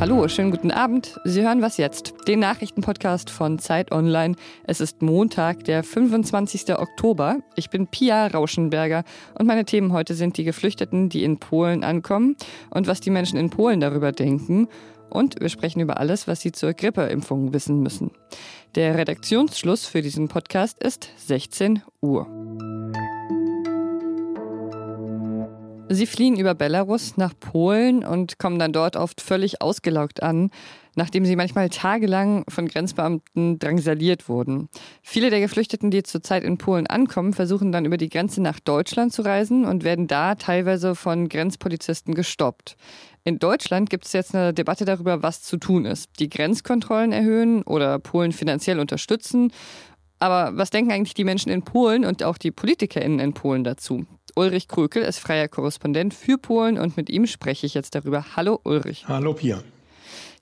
Hallo, schönen guten Abend. Sie hören was jetzt? Den Nachrichtenpodcast von Zeit Online. Es ist Montag, der 25. Oktober. Ich bin Pia Rauschenberger und meine Themen heute sind die Geflüchteten, die in Polen ankommen und was die Menschen in Polen darüber denken. Und wir sprechen über alles, was Sie zur Grippeimpfung wissen müssen. Der Redaktionsschluss für diesen Podcast ist 16 Uhr. Sie fliehen über Belarus nach Polen und kommen dann dort oft völlig ausgelaugt an, nachdem sie manchmal tagelang von Grenzbeamten drangsaliert wurden. Viele der Geflüchteten, die zurzeit in Polen ankommen, versuchen dann über die Grenze nach Deutschland zu reisen und werden da teilweise von Grenzpolizisten gestoppt. In Deutschland gibt es jetzt eine Debatte darüber, was zu tun ist. Die Grenzkontrollen erhöhen oder Polen finanziell unterstützen. Aber was denken eigentlich die Menschen in Polen und auch die PolitikerInnen in Polen dazu? Ulrich Krökel ist freier Korrespondent für Polen und mit ihm spreche ich jetzt darüber. Hallo Ulrich. Hallo Pia.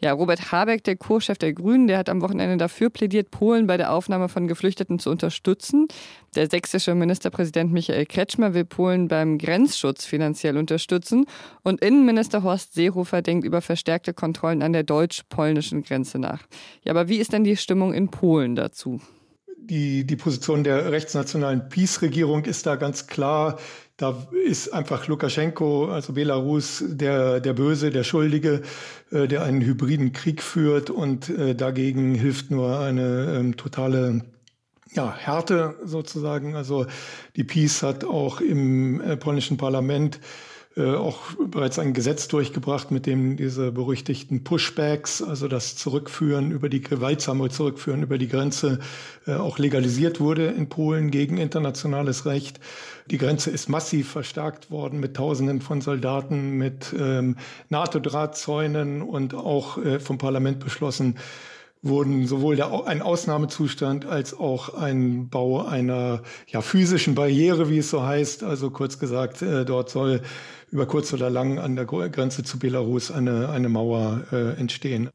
Ja, Robert Habeck, der Co-Chef der Grünen, der hat am Wochenende dafür plädiert, Polen bei der Aufnahme von Geflüchteten zu unterstützen. Der sächsische Ministerpräsident Michael Kretschmer will Polen beim Grenzschutz finanziell unterstützen. Und Innenminister Horst Seehofer denkt über verstärkte Kontrollen an der deutsch-polnischen Grenze nach. Ja, aber wie ist denn die Stimmung in Polen dazu? Die, die Position der rechtsnationalen Peace-Regierung ist da ganz klar. Da ist einfach Lukaschenko, also Belarus, der, der Böse, der Schuldige, äh, der einen hybriden Krieg führt und äh, dagegen hilft nur eine ähm, totale ja, Härte sozusagen. Also die Peace hat auch im äh, polnischen Parlament äh, auch bereits ein Gesetz durchgebracht, mit dem diese berüchtigten Pushbacks, also das Zurückführen über die gewaltsame Zurückführen über die Grenze, äh, auch legalisiert wurde in Polen gegen internationales Recht. Die Grenze ist massiv verstärkt worden mit Tausenden von Soldaten, mit ähm, NATO-Drahtzäunen und auch äh, vom Parlament beschlossen, wurden sowohl der, ein Ausnahmezustand als auch ein Bau einer ja, physischen Barriere, wie es so heißt. Also kurz gesagt, äh, dort soll über kurz oder lang an der Grenze zu Belarus eine, eine Mauer äh, entstehen.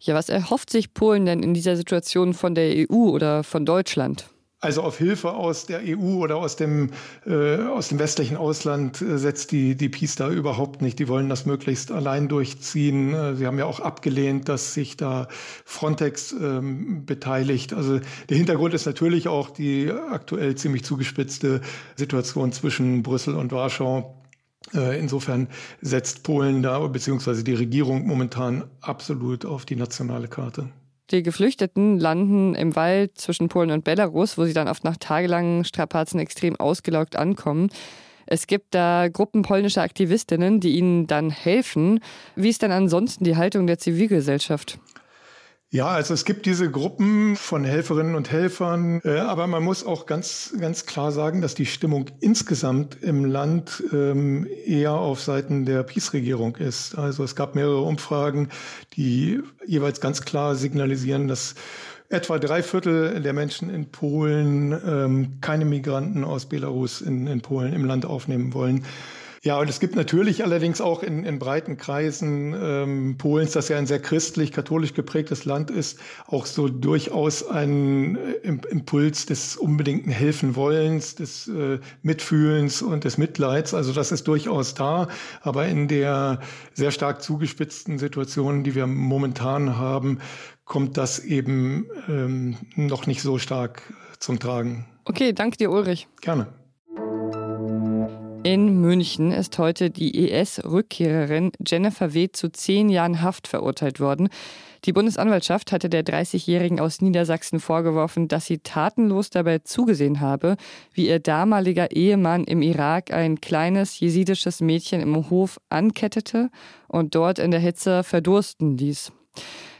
Ja, was erhofft sich Polen denn in dieser Situation von der EU oder von Deutschland? Also auf Hilfe aus der EU oder aus dem, äh, aus dem westlichen Ausland äh, setzt die, die Peace da überhaupt nicht. Die wollen das möglichst allein durchziehen. Äh, sie haben ja auch abgelehnt, dass sich da Frontex ähm, beteiligt. Also der Hintergrund ist natürlich auch die aktuell ziemlich zugespitzte Situation zwischen Brüssel und Warschau. Äh, insofern setzt Polen da, beziehungsweise die Regierung momentan absolut auf die nationale Karte. Die Geflüchteten landen im Wald zwischen Polen und Belarus, wo sie dann oft nach tagelangen Strapazen extrem ausgelaugt ankommen. Es gibt da Gruppen polnischer Aktivistinnen, die ihnen dann helfen. Wie ist denn ansonsten die Haltung der Zivilgesellschaft? Ja, also es gibt diese Gruppen von Helferinnen und Helfern, äh, aber man muss auch ganz, ganz klar sagen, dass die Stimmung insgesamt im Land ähm, eher auf Seiten der Peace-Regierung ist. Also es gab mehrere Umfragen, die jeweils ganz klar signalisieren, dass etwa drei Viertel der Menschen in Polen ähm, keine Migranten aus Belarus in, in Polen im Land aufnehmen wollen. Ja, und es gibt natürlich allerdings auch in, in breiten Kreisen ähm, Polens, das ja ein sehr christlich-katholisch geprägtes Land ist, auch so durchaus ein äh, Impuls des unbedingten Helfenwollens, des äh, Mitfühlens und des Mitleids. Also das ist durchaus da. Aber in der sehr stark zugespitzten Situation, die wir momentan haben, kommt das eben ähm, noch nicht so stark zum Tragen. Okay, danke dir, Ulrich. Gerne. In München ist heute die IS-Rückkehrerin Jennifer W. zu zehn Jahren Haft verurteilt worden. Die Bundesanwaltschaft hatte der 30-Jährigen aus Niedersachsen vorgeworfen, dass sie tatenlos dabei zugesehen habe, wie ihr damaliger Ehemann im Irak ein kleines jesidisches Mädchen im Hof ankettete und dort in der Hitze verdursten ließ.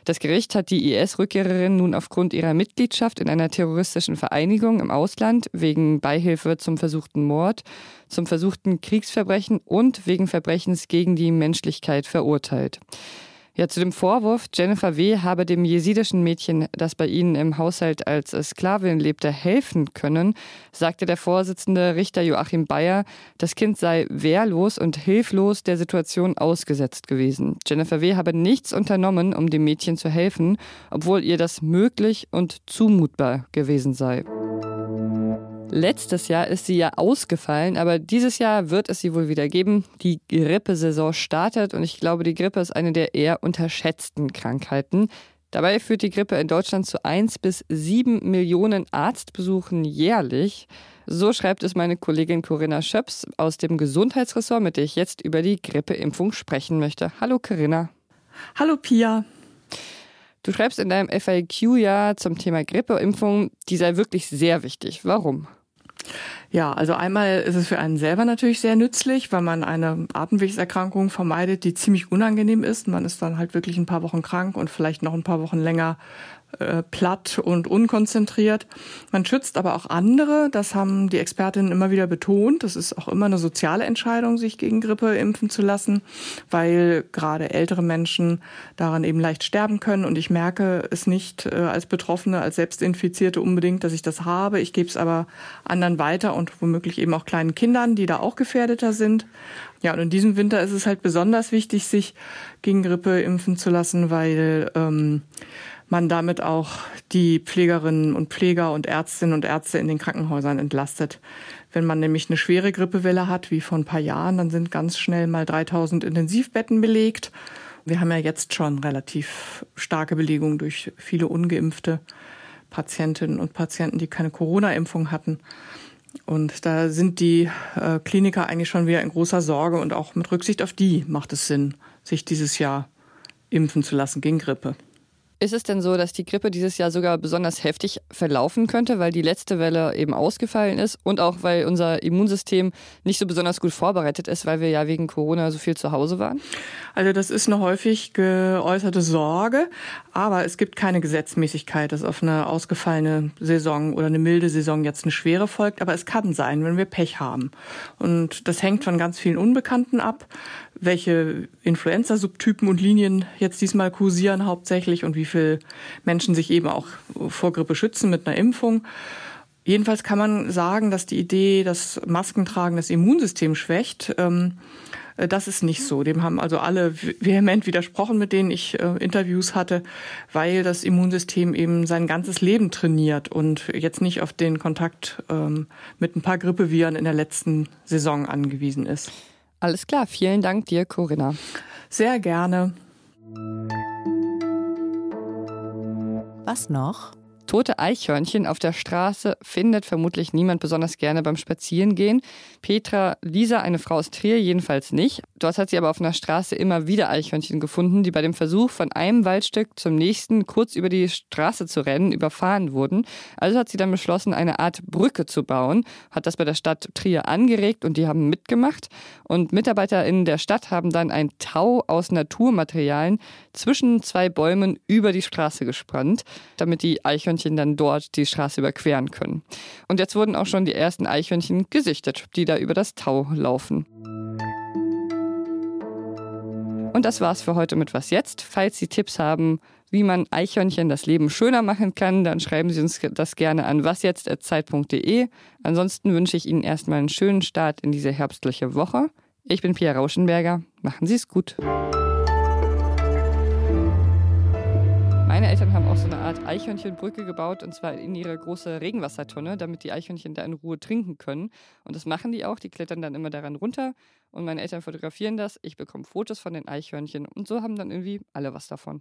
Das Gericht hat die IS-Rückkehrerin nun aufgrund ihrer Mitgliedschaft in einer terroristischen Vereinigung im Ausland wegen Beihilfe zum versuchten Mord, zum versuchten Kriegsverbrechen und wegen Verbrechens gegen die Menschlichkeit verurteilt. Ja, zu dem Vorwurf, Jennifer W. habe dem jesidischen Mädchen, das bei ihnen im Haushalt als Sklavin lebte, helfen können, sagte der Vorsitzende Richter Joachim Bayer, das Kind sei wehrlos und hilflos der Situation ausgesetzt gewesen. Jennifer W. habe nichts unternommen, um dem Mädchen zu helfen, obwohl ihr das möglich und zumutbar gewesen sei. Letztes Jahr ist sie ja ausgefallen, aber dieses Jahr wird es sie wohl wieder geben. Die Grippesaison startet und ich glaube, die Grippe ist eine der eher unterschätzten Krankheiten. Dabei führt die Grippe in Deutschland zu 1 bis 7 Millionen Arztbesuchen jährlich. So schreibt es meine Kollegin Corinna Schöps aus dem Gesundheitsressort, mit der ich jetzt über die Grippeimpfung sprechen möchte. Hallo Corinna. Hallo Pia. Du schreibst in deinem FAQ ja zum Thema Grippeimpfung, die sei wirklich sehr wichtig. Warum? Ja, also einmal ist es für einen selber natürlich sehr nützlich, weil man eine Atemwegserkrankung vermeidet, die ziemlich unangenehm ist. Man ist dann halt wirklich ein paar Wochen krank und vielleicht noch ein paar Wochen länger äh, platt und unkonzentriert. Man schützt aber auch andere. Das haben die Expertinnen immer wieder betont. Das ist auch immer eine soziale Entscheidung, sich gegen Grippe impfen zu lassen, weil gerade ältere Menschen daran eben leicht sterben können. Und ich merke es nicht äh, als Betroffene, als Selbstinfizierte unbedingt, dass ich das habe. Ich gebe es aber anderen weiter und womöglich eben auch kleinen Kindern, die da auch gefährdeter sind. Ja, und in diesem Winter ist es halt besonders wichtig, sich gegen Grippe impfen zu lassen, weil ähm, man damit auch die Pflegerinnen und Pfleger und Ärztinnen und Ärzte in den Krankenhäusern entlastet. Wenn man nämlich eine schwere Grippewelle hat, wie vor ein paar Jahren, dann sind ganz schnell mal 3000 Intensivbetten belegt. Wir haben ja jetzt schon relativ starke Belegung durch viele ungeimpfte Patientinnen und Patienten, die keine Corona-Impfung hatten. Und da sind die äh, Kliniker eigentlich schon wieder in großer Sorge und auch mit Rücksicht auf die macht es Sinn, sich dieses Jahr impfen zu lassen gegen Grippe. Ist es denn so, dass die Grippe dieses Jahr sogar besonders heftig verlaufen könnte, weil die letzte Welle eben ausgefallen ist und auch weil unser Immunsystem nicht so besonders gut vorbereitet ist, weil wir ja wegen Corona so viel zu Hause waren? Also das ist eine häufig geäußerte Sorge, aber es gibt keine Gesetzmäßigkeit, dass auf eine ausgefallene Saison oder eine milde Saison jetzt eine schwere folgt, aber es kann sein, wenn wir Pech haben. Und das hängt von ganz vielen Unbekannten ab, welche Influenza-Subtypen und Linien jetzt diesmal kursieren hauptsächlich und wie viele Menschen sich eben auch vor Grippe schützen mit einer Impfung. Jedenfalls kann man sagen, dass die Idee, dass Maskentragen das Immunsystem schwächt, ähm, das ist nicht so. Dem haben also alle vehement widersprochen, mit denen ich äh, Interviews hatte, weil das Immunsystem eben sein ganzes Leben trainiert und jetzt nicht auf den Kontakt ähm, mit ein paar Grippeviren in der letzten Saison angewiesen ist. Alles klar, vielen Dank dir, Corinna. Sehr gerne. Was noch? Tote Eichhörnchen auf der Straße findet vermutlich niemand besonders gerne beim Spazierengehen. Petra Lisa, eine Frau aus Trier, jedenfalls nicht. Dort hat sie aber auf einer Straße immer wieder Eichhörnchen gefunden, die bei dem Versuch, von einem Waldstück zum nächsten kurz über die Straße zu rennen, überfahren wurden. Also hat sie dann beschlossen, eine Art Brücke zu bauen, hat das bei der Stadt Trier angeregt und die haben mitgemacht. Und MitarbeiterInnen der Stadt haben dann ein Tau aus Naturmaterialien zwischen zwei Bäumen über die Straße gespannt, damit die Eichhörnchen Eichhörnchen dann dort die Straße überqueren können. Und jetzt wurden auch schon die ersten Eichhörnchen gesichtet, die da über das Tau laufen. Und das war's für heute mit Was Jetzt. Falls Sie Tipps haben, wie man Eichhörnchen das Leben schöner machen kann, dann schreiben Sie uns das gerne an wasjetzt.zeit.de. Ansonsten wünsche ich Ihnen erstmal einen schönen Start in diese herbstliche Woche. Ich bin Pia Rauschenberger. Machen Sie es gut. So eine Art Eichhörnchenbrücke gebaut und zwar in ihre große Regenwassertonne, damit die Eichhörnchen da in Ruhe trinken können. Und das machen die auch. Die klettern dann immer daran runter und meine Eltern fotografieren das. Ich bekomme Fotos von den Eichhörnchen und so haben dann irgendwie alle was davon.